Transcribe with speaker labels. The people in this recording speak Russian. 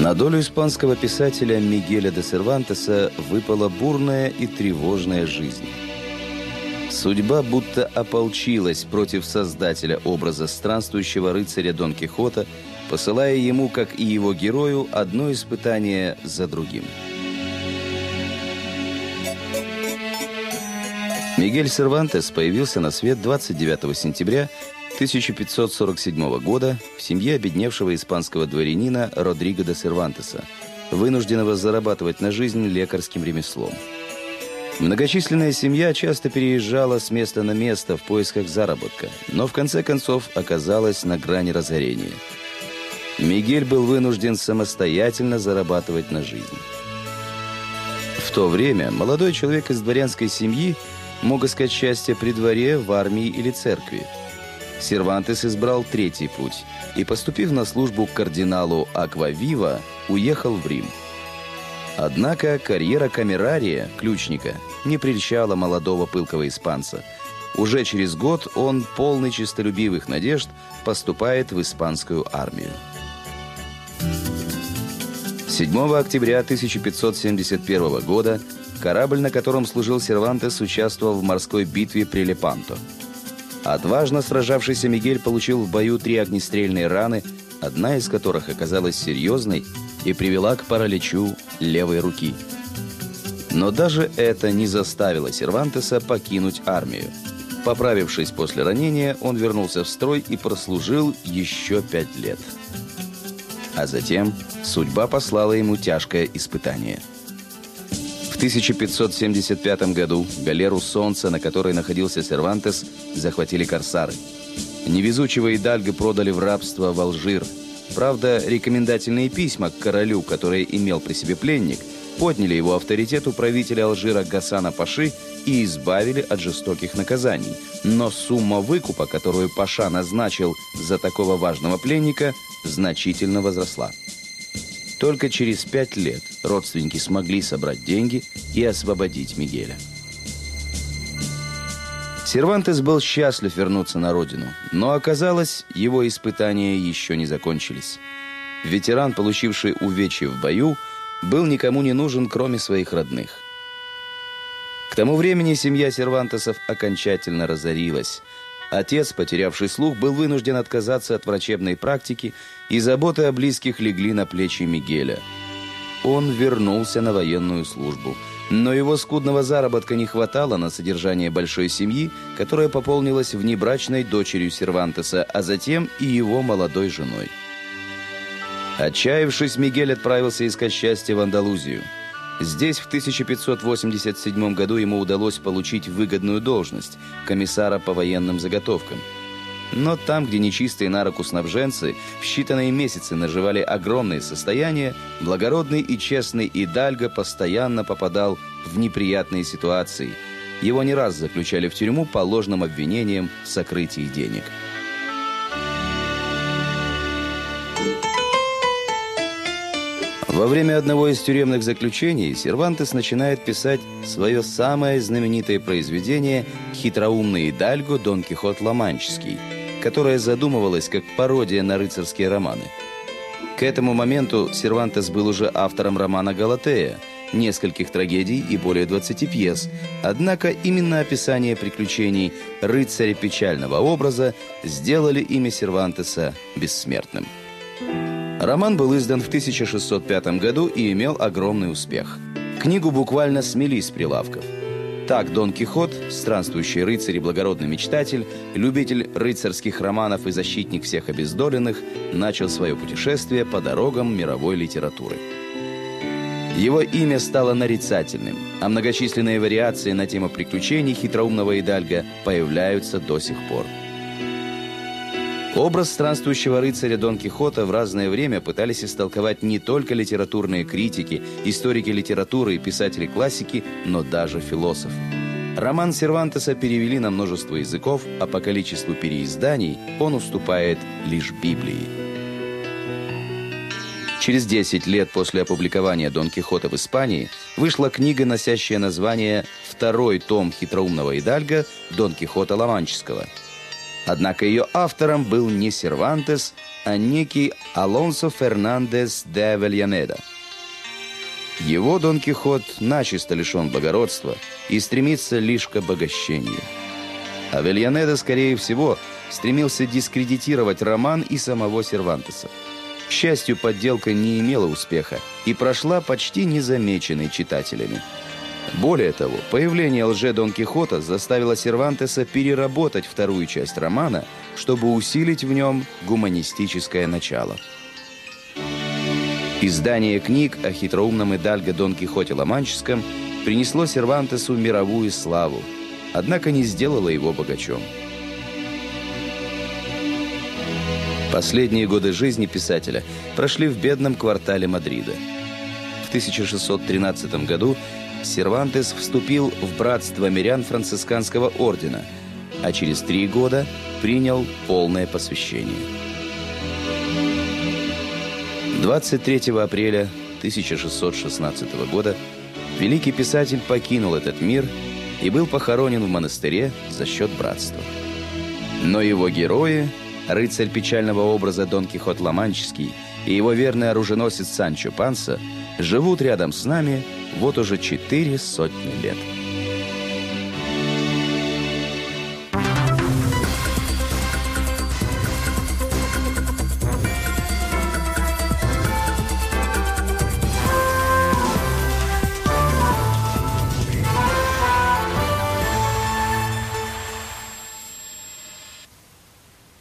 Speaker 1: На долю испанского писателя Мигеля де Сервантеса выпала бурная и тревожная жизнь. Судьба будто ополчилась против создателя образа странствующего рыцаря Дон Кихота, посылая ему, как и его герою, одно испытание за другим. Мигель Сервантес появился на свет 29 сентября 1547 года в семье обедневшего испанского дворянина Родриго де Сервантеса, вынужденного зарабатывать на жизнь лекарским ремеслом. Многочисленная семья часто переезжала с места на место в поисках заработка, но в конце концов оказалась на грани разорения. Мигель был вынужден самостоятельно зарабатывать на жизнь. В то время молодой человек из дворянской семьи мог искать счастье при дворе, в армии или церкви – Сервантес избрал третий путь и, поступив на службу к кардиналу Аквавива, уехал в Рим. Однако карьера камерария, ключника, не прельщала молодого пылкого испанца. Уже через год он, полный честолюбивых надежд, поступает в испанскую армию. 7 октября 1571 года корабль, на котором служил Сервантес, участвовал в морской битве при Лепанто – Отважно сражавшийся Мигель получил в бою три огнестрельные раны, одна из которых оказалась серьезной и привела к параличу левой руки. Но даже это не заставило Сервантеса покинуть армию. Поправившись после ранения, он вернулся в строй и прослужил еще пять лет. А затем судьба послала ему тяжкое испытание – 1575 году галеру «Солнце», на которой находился Сервантес, захватили корсары. Невезучего Идальго продали в рабство в Алжир. Правда, рекомендательные письма к королю, которые имел при себе пленник, подняли его авторитет у правителя Алжира Гасана Паши и избавили от жестоких наказаний. Но сумма выкупа, которую Паша назначил за такого важного пленника, значительно возросла. Только через пять лет родственники смогли собрать деньги и освободить Мигеля. Сервантес был счастлив вернуться на родину, но оказалось, его испытания еще не закончились. Ветеран, получивший увечье в бою, был никому не нужен, кроме своих родных. К тому времени семья Сервантесов окончательно разорилась – Отец, потерявший слух, был вынужден отказаться от врачебной практики, и заботы о близких легли на плечи Мигеля. Он вернулся на военную службу, но его скудного заработка не хватало на содержание большой семьи, которая пополнилась внебрачной дочерью Сервантеса, а затем и его молодой женой. Отчаявшись, Мигель отправился искать счастье в Андалузию – Здесь в 1587 году ему удалось получить выгодную должность комиссара по военным заготовкам. Но там, где нечистые на руку снабженцы в считанные месяцы наживали огромные состояния, благородный и честный Идальго постоянно попадал в неприятные ситуации. Его не раз заключали в тюрьму по ложным обвинениям в сокрытии денег. Во время одного из тюремных заключений Сервантес начинает писать свое самое знаменитое произведение «Хитроумный Идальго Дон Кихот Ломанческий», которое задумывалось как пародия на рыцарские романы. К этому моменту Сервантес был уже автором романа «Галатея», нескольких трагедий и более 20 пьес. Однако именно описание приключений рыцаря печального образа сделали имя Сервантеса бессмертным. Роман был издан в 1605 году и имел огромный успех. Книгу буквально смели с прилавков. Так Дон Кихот, странствующий рыцарь и благородный мечтатель, любитель рыцарских романов и защитник всех обездоленных, начал свое путешествие по дорогам мировой литературы. Его имя стало нарицательным, а многочисленные вариации на тему приключений хитроумного Идальга появляются до сих пор. Образ странствующего рыцаря Дон Кихота в разное время пытались истолковать не только литературные критики, историки литературы и писатели классики, но даже философы. Роман Сервантеса перевели на множество языков, а по количеству переизданий он уступает лишь Библии. Через 10 лет после опубликования Дон Кихота в Испании вышла книга, носящая название «Второй том хитроумного Идальга Дон Кихота Ломанческого», Однако ее автором был не Сервантес, а некий Алонсо Фернандес де Авельянеда. Его Дон Кихот начисто лишен благородства и стремится лишь к обогащению. Авельянеда, скорее всего, стремился дискредитировать роман и самого Сервантеса. К счастью, подделка не имела успеха и прошла почти незамеченной читателями. Более того, появление лже Дон Кихота заставило Сервантеса переработать вторую часть романа, чтобы усилить в нем гуманистическое начало. Издание книг о хитроумном Идальго Дон Кихоте Ломанческом принесло Сервантесу мировую славу, однако не сделало его богачом. Последние годы жизни писателя прошли в бедном квартале Мадрида. В 1613 году Сервантес вступил в братство мирян францисканского ордена, а через три года принял полное посвящение. 23 апреля 1616 года великий писатель покинул этот мир и был похоронен в монастыре за счет братства. Но его герои рыцарь печального образа Дон Кихот Ломанческий и его верный оруженосец Санчо Панса живут рядом с нами вот уже четыре сотни лет.